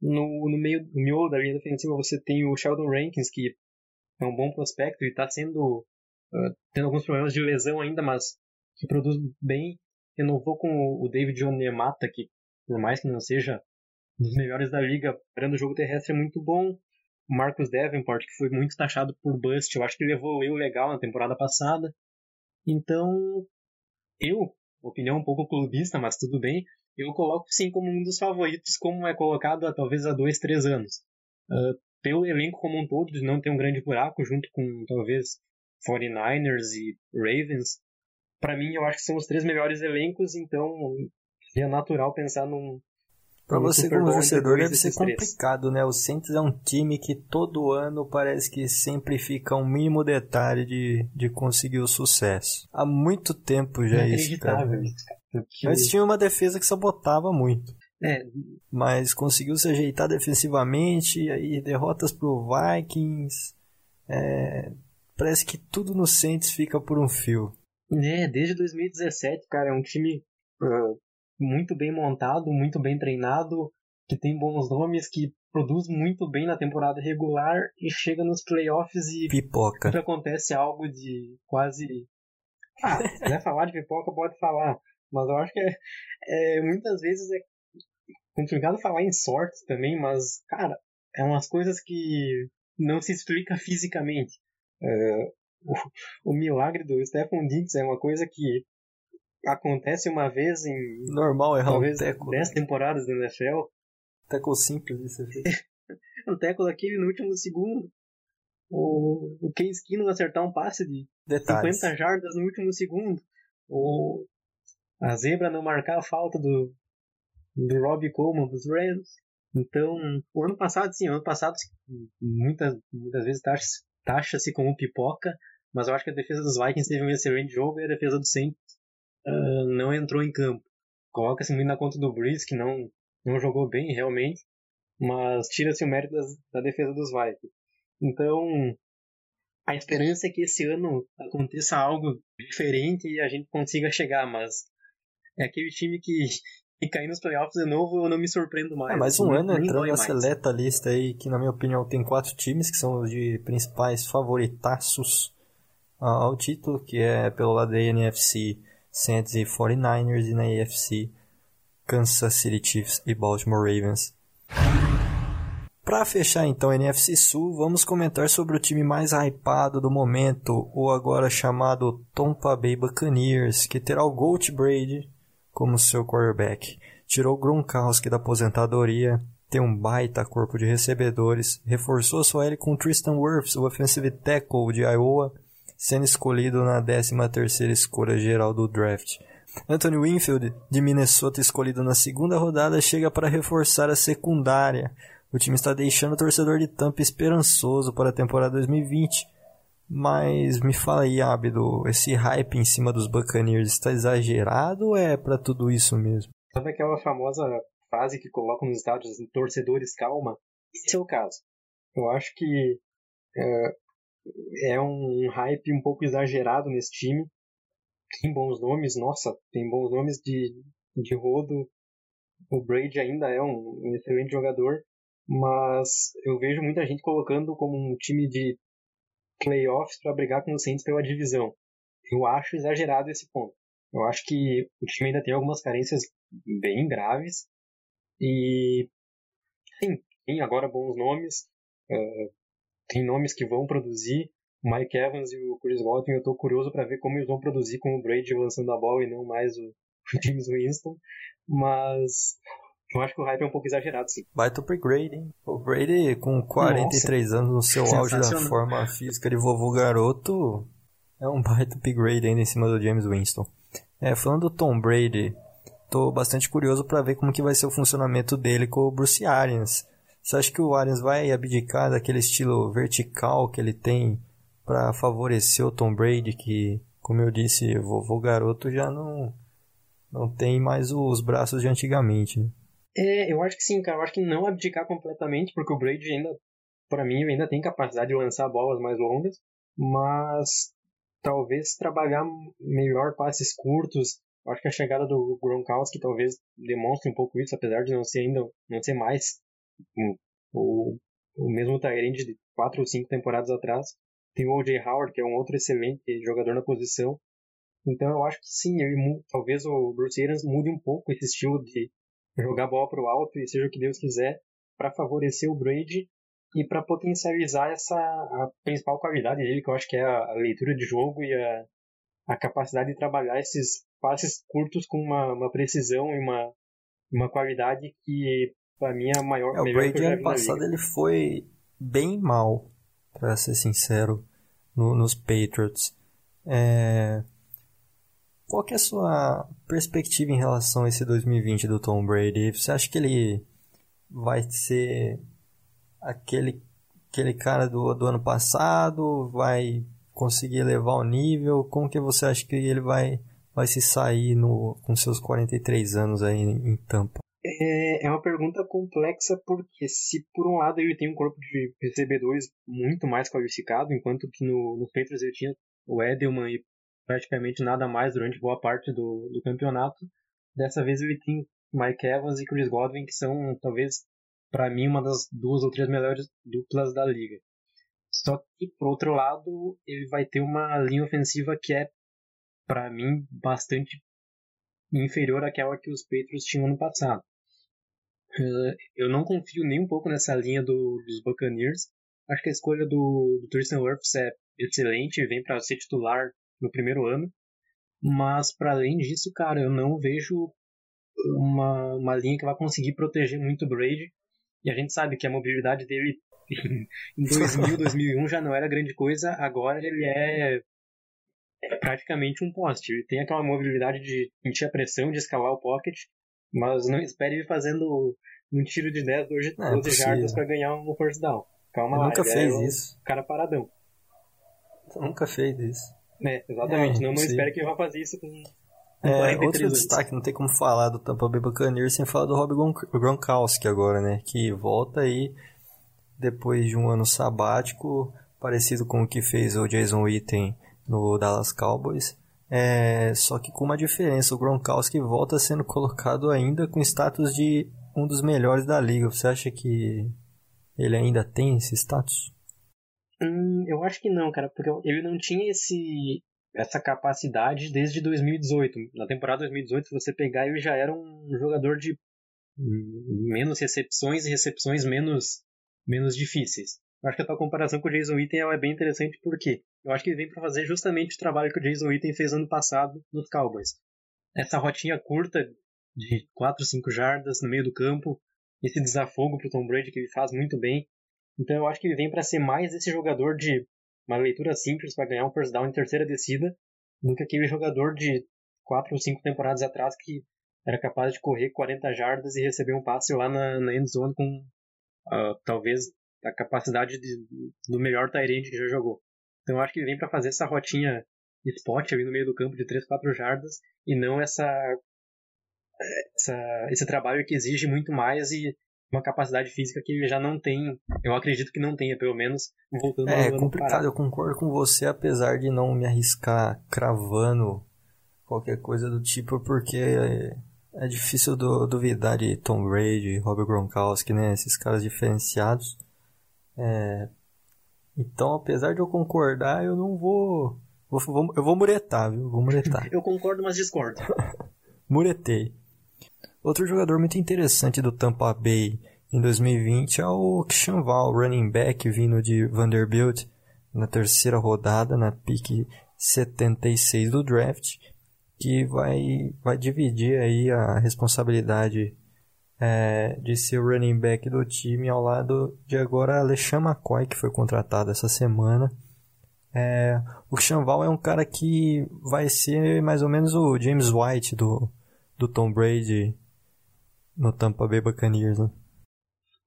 No, no meio miolo da linha defensiva você tem o Sheldon Rankins, que é um bom prospecto e está sendo uh, tendo alguns problemas de lesão ainda, mas que produz bem. Renovou com o David Onemata, que por mais que não seja um dos melhores da liga, parando o jogo terrestre é muito bom. Marcus Davenport, que foi muito taxado por bust, eu acho que ele evoluiu legal na temporada passada. Então, eu, opinião um pouco clubista, mas tudo bem, eu coloco sim como um dos favoritos, como é colocado talvez há dois, três anos. Uh, pelo elenco como um todo, de não ter um grande buraco, junto com talvez 49ers e Ravens, para mim eu acho que são os três melhores elencos, então é natural pensar num, Pra você como torcedor deve ser complicado, né? O Saints é um time que todo ano parece que sempre fica um mínimo detalhe de, de conseguir o sucesso. Há muito tempo já é isso, cara. Porque... Mas tinha uma defesa que sabotava muito. É. Mas conseguiu se ajeitar defensivamente, e aí derrotas pro Vikings. É... Parece que tudo no Saints fica por um fio. É, desde 2017, cara, é um time uh, muito bem montado, muito bem treinado, que tem bons nomes, que produz muito bem na temporada regular e chega nos playoffs e pipoca. sempre acontece algo de quase. Ah, se quiser falar de pipoca, pode falar. Mas eu acho que é, é, muitas vezes é complicado falar em sorte também, mas, cara, é umas coisas que não se explica fisicamente. Uh, o, o, milagre do Stephen Diggs é uma coisa que acontece uma vez em. Normal errar talvez um teco. 10 temporadas da NFL. Teco simples isso [LAUGHS] aqui. um teco daquele no último segundo. O, o Case Keenum acertar um passe de Detalhes. 50 jardas no último segundo. O, a zebra não marcar a falta do, do Robbie Coleman dos Rams. Então, o ano passado, sim, o ano passado muitas, muitas vezes taxa-se taxa como pipoca, mas eu acho que a defesa dos Vikings teve um excelente jogo e a defesa do Saints uh, não entrou em campo. Coloca-se muito na conta do Breeze, que não, não jogou bem realmente, mas tira-se o mérito das, da defesa dos Vikings. Então, a esperança é que esse ano aconteça algo diferente e a gente consiga chegar, mas é aquele time que, [LAUGHS] que cair nos playoffs de novo eu não me surpreendo mais. É, mais um ano entrando na seleta lista aí, que na minha opinião tem quatro times que são os de principais favoritaços ao título, que é pelo lado da NFC Saints e 49ers e na AFC Kansas City Chiefs e Baltimore Ravens. Para fechar então a NFC Sul, vamos comentar sobre o time mais hypado do momento, o agora chamado Tampa Bay Buccaneers, que terá o Gold Brady como seu quarterback. Tirou Gronkowski da aposentadoria, tem um baita corpo de recebedores, reforçou sua L com Tristan Wirfs, o offensive tackle de Iowa, sendo escolhido na 13ª escolha geral do draft. Anthony Winfield, de Minnesota, escolhido na segunda rodada, chega para reforçar a secundária. O time está deixando o torcedor de Tampa esperançoso para a temporada 2020. Mas me fala aí, Abdo, esse hype em cima dos Buccaneers está exagerado ou é para tudo isso mesmo? Sabe aquela famosa frase que colocam nos estádios, torcedores calma? Esse é o caso. Eu acho que é, é um hype um pouco exagerado nesse time. Tem bons nomes, nossa, tem bons nomes de, de rodo. O Brady ainda é um, um excelente jogador, mas eu vejo muita gente colocando como um time de playoffs para brigar com os Saints pela divisão. Eu acho exagerado esse ponto. Eu acho que o time ainda tem algumas carências bem graves e sim, tem agora bons nomes. Uh, tem nomes que vão produzir. O Mike Evans e o Chris Godwin, eu estou curioso para ver como eles vão produzir com o Brady lançando a bola e não mais [LAUGHS] o James Winston. Mas eu acho que o hype é um pouco exagerado, sim. Baita upgrade, hein? O Brady, com 43 Nossa, anos no seu auge da forma física de vovô garoto, é um baita upgrade ainda em cima do James Winston. É, falando do Tom Brady, tô bastante curioso para ver como que vai ser o funcionamento dele com o Bruce Arians. Você acha que o Arians vai abdicar daquele estilo vertical que ele tem para favorecer o Tom Brady, que, como eu disse, vovô garoto já não não tem mais os braços de antigamente. Né? É, eu acho que sim, cara. Eu acho que não abdicar completamente, porque o Brady ainda, para mim, ainda tem capacidade de lançar bolas mais longas, mas talvez trabalhar melhor passes curtos. Eu acho que a chegada do Gronkowski talvez demonstre um pouco isso, apesar de não ser ainda, não ser mais o, o mesmo Tyrande de quatro ou cinco temporadas atrás. Tem o O.J. Howard, que é um outro excelente jogador na posição. Então eu acho que sim, ele, talvez o Bruce Arians mude um pouco esse estilo de jogar bola para o alto e seja o que Deus quiser para favorecer o Brady e para potencializar essa a principal qualidade dele, que eu acho que é a, a leitura de jogo e a, a capacidade de trabalhar esses passes curtos com uma, uma precisão e uma, uma qualidade que para mim é a maior é, o Brady ano passado ele foi bem mal para ser sincero no, nos Patriots é... Qual é a sua perspectiva em relação a esse 2020 do Tom Brady? Você acha que ele vai ser aquele, aquele cara do, do ano passado? Vai conseguir elevar o nível? Como que você acha que ele vai, vai se sair no, com seus 43 anos aí em Tampa? É, é uma pergunta complexa porque se por um lado ele tem um corpo de recebedores muito mais qualificado, enquanto que no, no Patriots ele tinha o Edelman e praticamente nada mais durante boa parte do, do campeonato. Dessa vez ele tem Mike Evans e Chris Godwin, que são talvez para mim uma das duas ou três melhores duplas da liga. Só que por outro lado, ele vai ter uma linha ofensiva que é para mim bastante inferior àquela que os Patriots tinham no passado. Eh, eu não confio nem um pouco nessa linha do, dos Buccaneers. Acho que a escolha do, do Tristan Wirfs é excelente, vem para ser titular no primeiro ano. Mas, para além disso, cara, eu não vejo uma, uma linha que vai conseguir proteger muito o Brady. E a gente sabe que a mobilidade dele [LAUGHS] em 2000, 2001 já não era grande coisa, agora ele é, é praticamente um poste. Ele tem aquela mobilidade de sentir a pressão, de escalar o pocket, mas não espere ele fazendo um tiro de 10, 12, não, 12 é jardas para ganhar um first down. Calma lá, nunca é fez é isso. cara paradão. Nunca fez isso. É, exatamente. É, não, não espero que ele vá fazer isso com. É, outro destaque, não tem como falar do Tampa Bay Buccaneers sem falar do Rob Gronkowski agora, né? Que volta aí depois de um ano sabático, parecido com o que fez o Jason Witten no Dallas Cowboys. É, só que com uma diferença, o Gronkowski volta sendo colocado ainda com status de um dos melhores da liga. Você acha que ele ainda tem esse status? Hum, eu acho que não, cara, porque ele não tinha esse essa capacidade desde 2018. Na temporada 2018, se você pegar, ele já era um jogador de menos recepções e recepções menos menos difíceis. Eu acho que a tua comparação com o Jason Witten é bem interessante porque eu acho que ele vem para fazer justamente o trabalho que o Jason Witten fez ano passado nos Cowboys. Essa rotinha curta de 4, 5 jardas no meio do campo, esse desafogo pro Tom Brady que ele faz muito bem. Então eu acho que ele vem para ser mais esse jogador de uma leitura simples para ganhar um first down em terceira descida do que aquele jogador de quatro ou cinco temporadas atrás que era capaz de correr 40 jardas e receber um passe lá na, na end zone com uh, talvez a capacidade de, do melhor Tyrande que já jogou. Então eu acho que ele vem para fazer essa rotinha spot ali no meio do campo de 3, 4 jardas e não essa, essa esse trabalho que exige muito mais e uma capacidade física que ele já não tem, eu acredito que não tenha, pelo menos voltando É, é complicado, eu concordo com você, apesar de não me arriscar cravando qualquer coisa do tipo, porque é, é difícil do, duvidar de Tom Brady, Robert Gronkowski, né, esses caras diferenciados. É, então, apesar de eu concordar, eu não vou, vou, vou eu vou muretar, viu? Vou muretar. [LAUGHS] eu concordo, mas discordo. [LAUGHS] Muretei. Outro jogador muito interessante do Tampa Bay em 2020 é o Christian Val, running back vindo de Vanderbilt na terceira rodada, na pick 76 do draft, que vai, vai dividir aí a responsabilidade é, de ser o running back do time ao lado de agora Alexandre McCoy, que foi contratado essa semana. É, o Val é um cara que vai ser mais ou menos o James White do, do Tom Brady no Tampa Bay Buccaneers, né?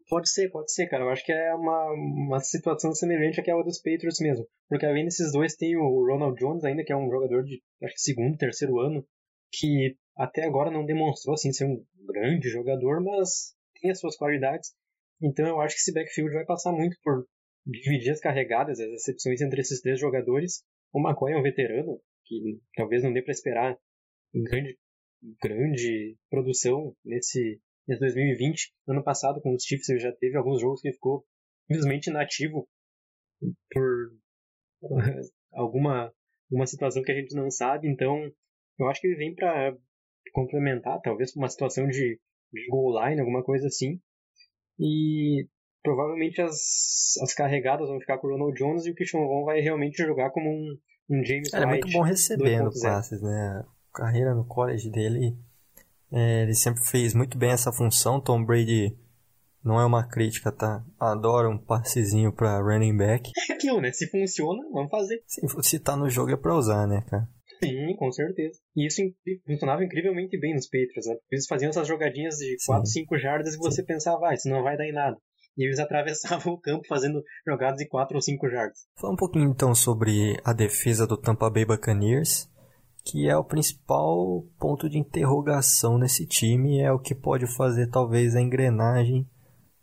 Pode ser, pode ser, cara. Eu acho que é uma, uma situação semelhante àquela dos Patriots mesmo. Porque além desses dois tem o Ronald Jones ainda, que é um jogador de acho que segundo, terceiro ano que até agora não demonstrou assim ser um grande jogador, mas tem as suas qualidades. Então eu acho que esse backfield vai passar muito por dividir as carregadas, as recepções entre esses três jogadores. O McCoy é um veterano, que talvez não dê para esperar grande, grande produção nesse, nesse 2020. Ano passado, com os Chiefs, ele já teve alguns jogos que ficou simplesmente inativo por [LAUGHS] alguma, alguma situação que a gente não sabe. Então, eu acho que ele vem para complementar, talvez uma situação de, de goal line, alguma coisa assim. E provavelmente as, as carregadas vão ficar com o Ronald Jones e o Christian Vaughn vai realmente jogar como um, um James Ele é muito bom recebendo passes, né? A carreira no college dele, é, ele sempre fez muito bem essa função. Tom Brady não é uma crítica, tá? Adora um passezinho pra running back. É aquilo, né? Se funciona, vamos fazer. Sim, se tá no jogo é pra usar, né, cara? Sim, com certeza. E isso funcionava incrivelmente bem nos Patriots, né? Porque eles faziam essas jogadinhas de 4, 5 jardas e você Sim. pensava, ah, isso não vai dar em nada. E eles atravessavam [LAUGHS] o campo fazendo jogadas de 4 ou 5 jardas. Fala um pouquinho então sobre a defesa do Tampa Bay Buccaneers, que é o principal ponto de interrogação nesse time, é o que pode fazer talvez a engrenagem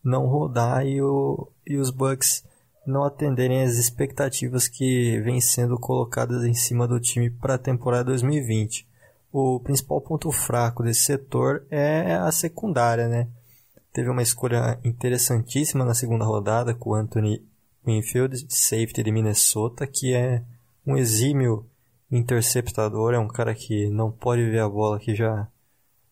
não rodar e, o, e os Bucks não atenderem às expectativas que vêm sendo colocadas em cima do time para a temporada 2020. O principal ponto fraco desse setor é a secundária, né? Teve uma escolha interessantíssima na segunda rodada com o Anthony Winfield, safety de Minnesota, que é um exímio interceptador, é um cara que não pode ver a bola que já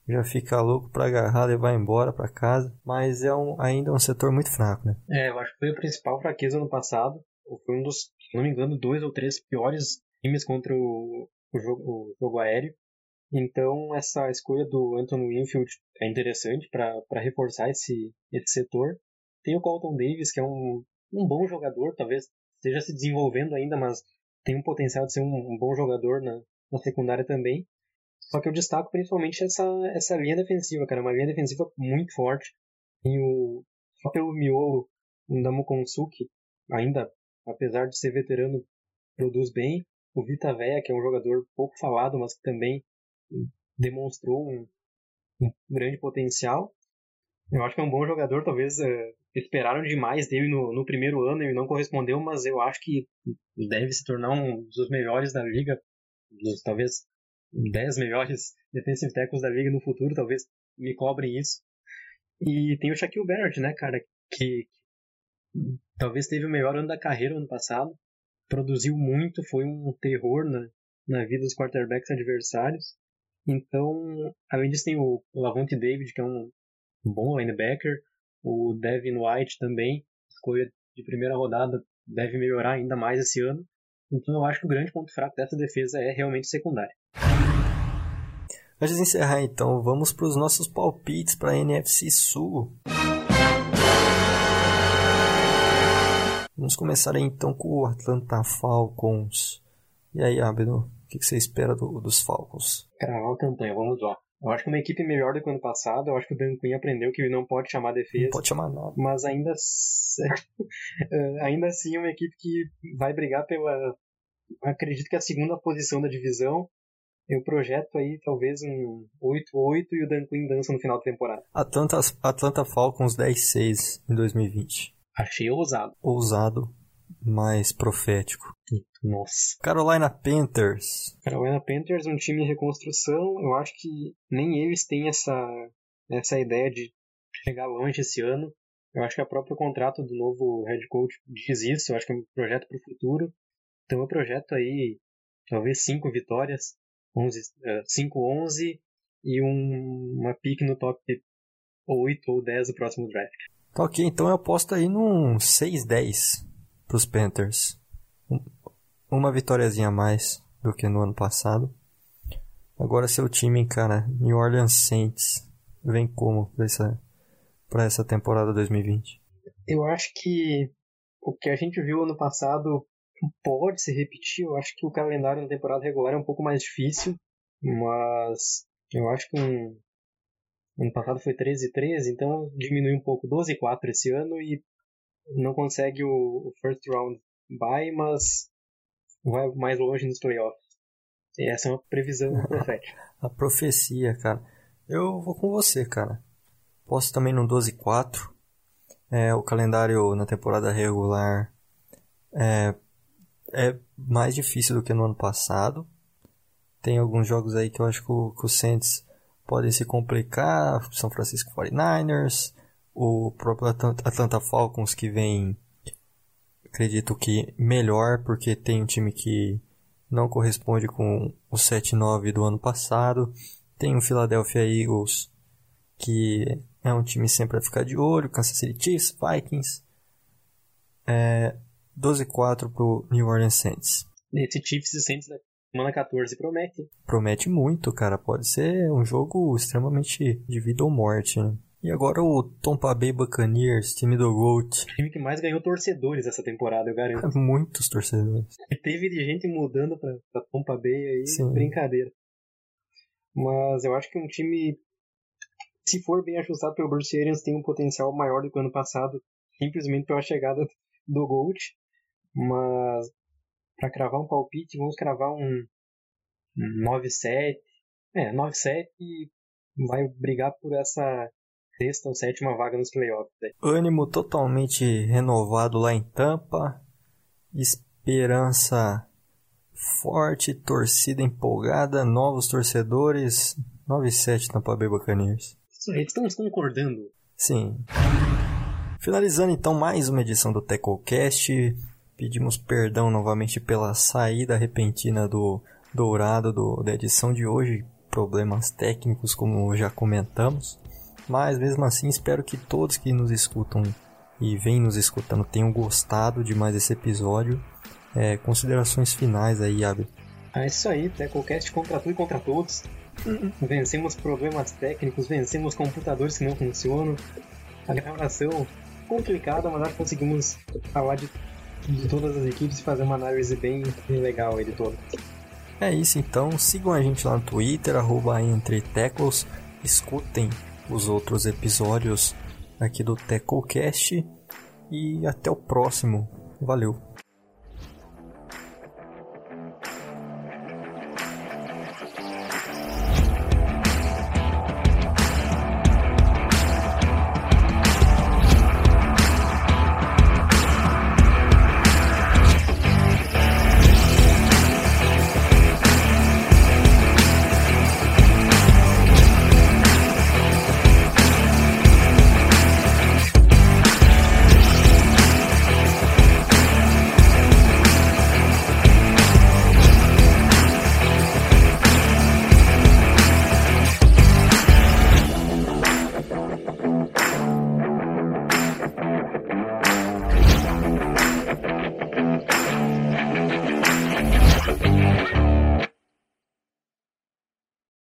já fica louco para agarrar, levar embora para casa, mas é um, ainda um setor muito fraco, né? É, eu acho que foi a principal fraqueza no passado, foi um dos, se não me engano, dois ou três piores times contra o, o, jogo, o jogo aéreo. Então, essa escolha do Anthony Winfield é interessante para reforçar esse, esse setor. Tem o Colton Davis, que é um, um bom jogador, talvez esteja se desenvolvendo ainda, mas tem um potencial de ser um, um bom jogador na, na secundária também. Só que eu destaco principalmente essa, essa linha defensiva, cara. Uma linha defensiva muito forte. Tem o, só pelo miolo, o Ndamukonsuki, ainda, apesar de ser veterano, produz bem. O Vita Veia, que é um jogador pouco falado, mas que também demonstrou um, um grande potencial. Eu acho que é um bom jogador, talvez uh, esperaram demais dele no, no primeiro ano e não correspondeu, mas eu acho que deve se tornar um dos melhores da liga, dos, talvez 10 melhores defensive tackles da liga no futuro, talvez me cobrem isso. E tem o Shaquille Barrett, né, cara, que, talvez teve o melhor ano da carreira ano passado, produziu muito, foi um terror na, na vida dos quarterbacks adversários. Então, além disso, tem o Lavonte David, que é um bom linebacker, o Devin White também, escolha de primeira rodada, deve melhorar ainda mais esse ano. Então, eu acho que o grande ponto fraco dessa defesa é realmente secundária. Antes de encerrar, então, vamos para os nossos palpites para a NFC Sul. Vamos começar aí, então com o Atlanta Falcons. E aí, Abno, o que você espera do, dos Falcons? Cara, a campanha, vamos lá. Eu acho que é uma equipe melhor do que o ano passado. Eu acho que o Dan Quinn aprendeu que ele não pode chamar defesa. Não pode chamar nada. Mas ainda, [LAUGHS] eh, ainda assim é uma equipe que vai brigar pela. Acredito que é a segunda posição da divisão. Eu projeto aí talvez um 8-8 e o Dan Quinn dança no final da temporada. Atlanta, Atlanta Falcons 10-6 em 2020. Achei ousado. Ousado, mais profético. Nossa. Carolina Panthers. Carolina Panthers, um time em reconstrução. Eu acho que nem eles têm essa, essa ideia de chegar longe esse ano. Eu acho que o próprio contrato do novo head coach diz isso. Eu acho que é um projeto para o futuro. Então eu projeto aí talvez cinco vitórias 5-11 e um, uma pick no top 8 ou 10 do próximo draft. Tá ok, então eu aposto aí num 6-10 pros Panthers. Uma vitóriazinha a mais do que no ano passado. Agora seu time, cara, New Orleans Saints, vem como pra essa, pra essa temporada 2020? Eu acho que o que a gente viu ano passado pode se repetir. Eu acho que o calendário na temporada regular é um pouco mais difícil, mas eu acho que um, ano passado foi 13 13, então diminui um pouco 12 4 esse ano e não consegue o, o first round bye, mas vai mais longe nos playoffs. E essa é uma previsão [LAUGHS] profética. A profecia, cara. Eu vou com você, cara. Posso também no 12-4. É, o calendário na temporada regular é, é mais difícil do que no ano passado. Tem alguns jogos aí que eu acho que o, que o Saints podem se complicar. São Francisco 49ers, o próprio Atlanta Falcons que vem, acredito que melhor, porque tem um time que não corresponde com o 7-9 do ano passado. Tem o Philadelphia Eagles, que é um time sempre a ficar de olho. Kansas City Chiefs, Vikings. É 12-4 pro New Orleans Saints. Esse Chiefs e Saints da semana 14 promete. Promete muito, cara. Pode ser um jogo extremamente de vida ou morte, né? E agora o Tampa Bay Buccaneers, time do GOAT. O time que mais ganhou torcedores essa temporada, eu garanto. [LAUGHS] Muitos torcedores. E teve de gente mudando pra, pra Tampa Bay aí, Sim. brincadeira. Mas eu acho que um time, se for bem ajustado pelo Bruce Arians, tem um potencial maior do que o ano passado, simplesmente pela chegada do GOAT. Mas para cravar um palpite, vamos cravar um, um 9-7. É, 9-7 e vai brigar por essa sexta ou sétima vaga nos playoffs. Né? Ânimo totalmente renovado lá em Tampa. Esperança forte, torcida empolgada, novos torcedores. 9-7 Tampa Bay Buccaneers. Isso aí, estamos concordando. Sim. Finalizando então mais uma edição do TecoCast. Pedimos perdão novamente pela saída repentina do Dourado do, da edição de hoje. Problemas técnicos, como já comentamos. Mas mesmo assim, espero que todos que nos escutam e vêm nos escutando tenham gostado de mais esse episódio. É, considerações finais aí, Abel. É isso aí, TecoCast contra tudo e contra todos. Vencemos problemas técnicos, vencemos computadores que não funcionam. A gravação complicada, mas nós conseguimos falar de, de todas as equipes e fazer uma análise bem, bem legal aí de todas. É isso então, sigam a gente lá no Twitter, arroba escutem os outros episódios aqui do TecoCast e até o próximo. Valeu!